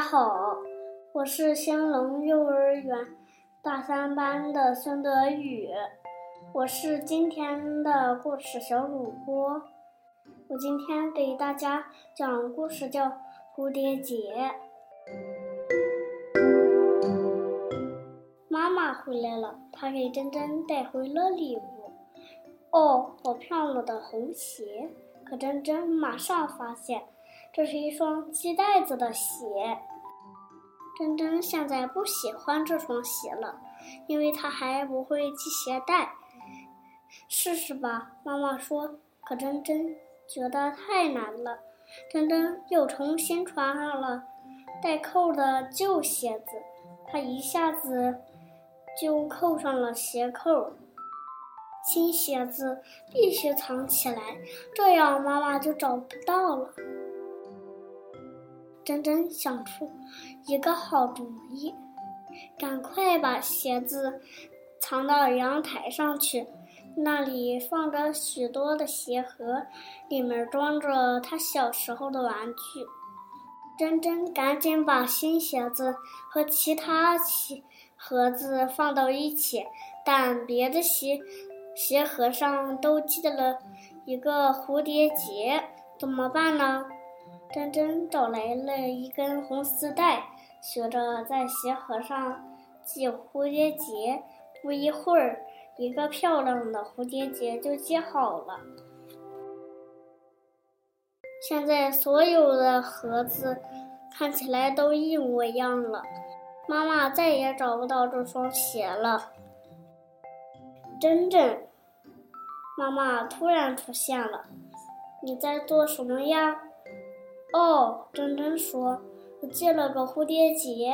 大家好，我是兴隆幼儿园大三班的孙德宇，我是今天的故事小主播。我今天给大家讲故事，叫《蝴蝶结》。妈妈回来了，她给珍珍带回了礼物。哦，好漂亮的红鞋！可珍珍马上发现，这是一双系带子的鞋。珍珍现在不喜欢这双鞋了，因为她还不会系鞋带。试试吧，妈妈说。可珍珍觉得太难了。珍珍又重新穿上了带扣的旧鞋子，她一下子就扣上了鞋扣。新鞋子必须藏起来，这样妈妈就找不到了。珍珍想出一个好主意，赶快把鞋子藏到阳台上去，那里放着许多的鞋盒，里面装着她小时候的玩具。珍珍赶紧把新鞋子和其他鞋盒子放到一起，但别的鞋鞋盒上都系了一个蝴蝶结，怎么办呢？珍珍找来了一根红丝带，学着在鞋盒上系蝴蝶结。不一会儿，一个漂亮的蝴蝶结就系好了。现在所有的盒子看起来都一模一样了。妈妈再也找不到这双鞋了。珍珍，妈妈突然出现了，你在做什么呀？哦，珍珍说：“我系了个蝴蝶结。”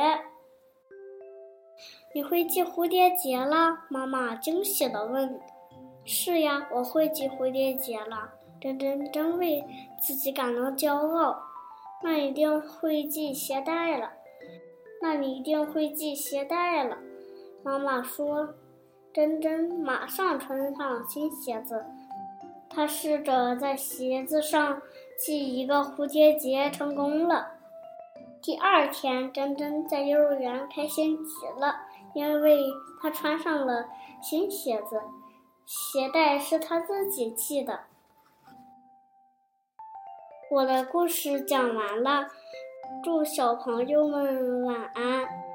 你会系蝴蝶结了？妈妈惊喜地问。“是呀，我会系蝴蝶结了。”珍珍真为自己感到骄傲。那一定会系鞋带了。那你一定会系鞋带了。妈妈说。珍珍马上穿上新鞋子。她试着在鞋子上。系一个蝴蝶结成功了。第二天，珍珍在幼儿园开心极了，因为她穿上了新鞋子，鞋带是她自己系的。我的故事讲完了，祝小朋友们晚安。